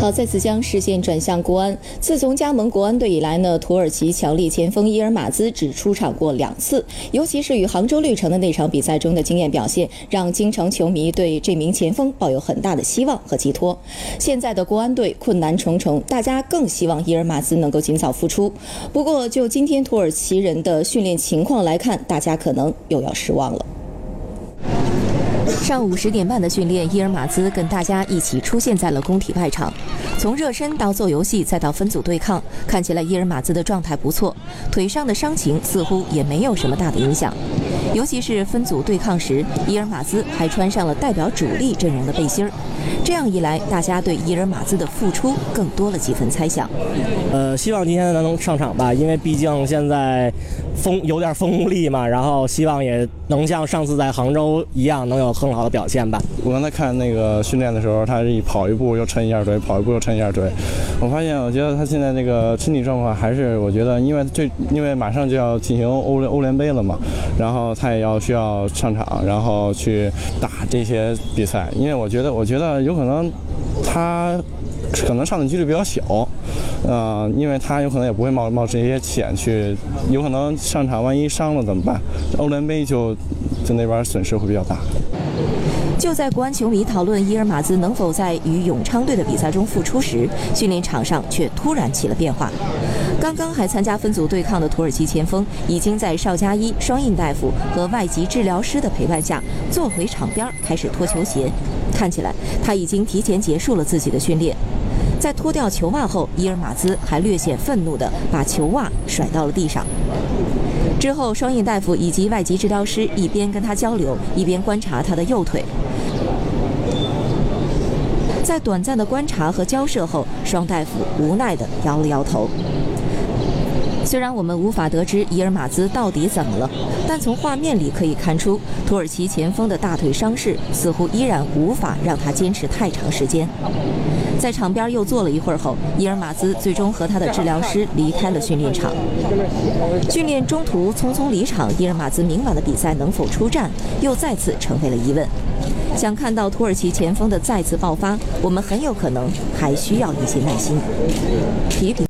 好，再次将视线转向国安。自从加盟国安队以来呢，土耳其强力前锋伊尔马兹只出场过两次，尤其是与杭州绿城的那场比赛中的惊艳表现，让京城球迷对这名前锋抱有很大的希望和寄托。现在的国安队困难重重，大家更希望伊尔马兹能够尽早复出。不过，就今天土耳其人的训练情况来看，大家可能又要失望了。上午十点半的训练，伊尔马兹跟大家一起出现在了工体外场。从热身到做游戏，再到分组对抗，看起来伊尔马兹的状态不错，腿上的伤情似乎也没有什么大的影响。尤其是分组对抗时，伊尔马兹还穿上了代表主力阵容的背心儿。这样一来，大家对伊尔马兹的复出更多了几分猜想。呃，希望今天能上场吧，因为毕竟现在风有点风无力嘛，然后希望也能像上次在杭州一样，能有更好的表现吧。我刚才看那个训练的时候，他一跑一步又抻一下腿，跑一步又抻看一下腿。我发现，我觉得他现在那个身体状况还是，我觉得因为这因为马上就要进行欧欧联杯了嘛，然后他也要需要上场，然后去打这些比赛。因为我觉得，我觉得有可能他可能上的几率比较小，呃，因为他有可能也不会冒冒这些险去，有可能上场万一伤了怎么办？欧联杯就就那边损失会比较大。就在国安球迷讨论伊尔马兹能否在与永昌队的比赛中复出时，训练场上却突然起了变化。刚刚还参加分组对抗的土耳其前锋，已经在邵佳一、双印大夫和外籍治疗师的陪伴下，坐回场边开始脱球鞋。看起来他已经提前结束了自己的训练。在脱掉球袜后，伊尔马兹还略显愤怒地把球袜甩到了地上。之后，双印大夫以及外籍治疗师一边跟他交流，一边观察他的右腿。在短暂的观察和交涉后，双大夫无奈地摇了摇头。虽然我们无法得知伊尔马兹到底怎么了，但从画面里可以看出，土耳其前锋的大腿伤势似乎依然无法让他坚持太长时间。在场边又坐了一会儿后，伊尔马兹最终和他的治疗师离开了训练场。训练中途匆匆离场，伊尔马兹明晚的比赛能否出战，又再次成为了疑问。想看到土耳其前锋的再次爆发，我们很有可能还需要一些耐心。体育频。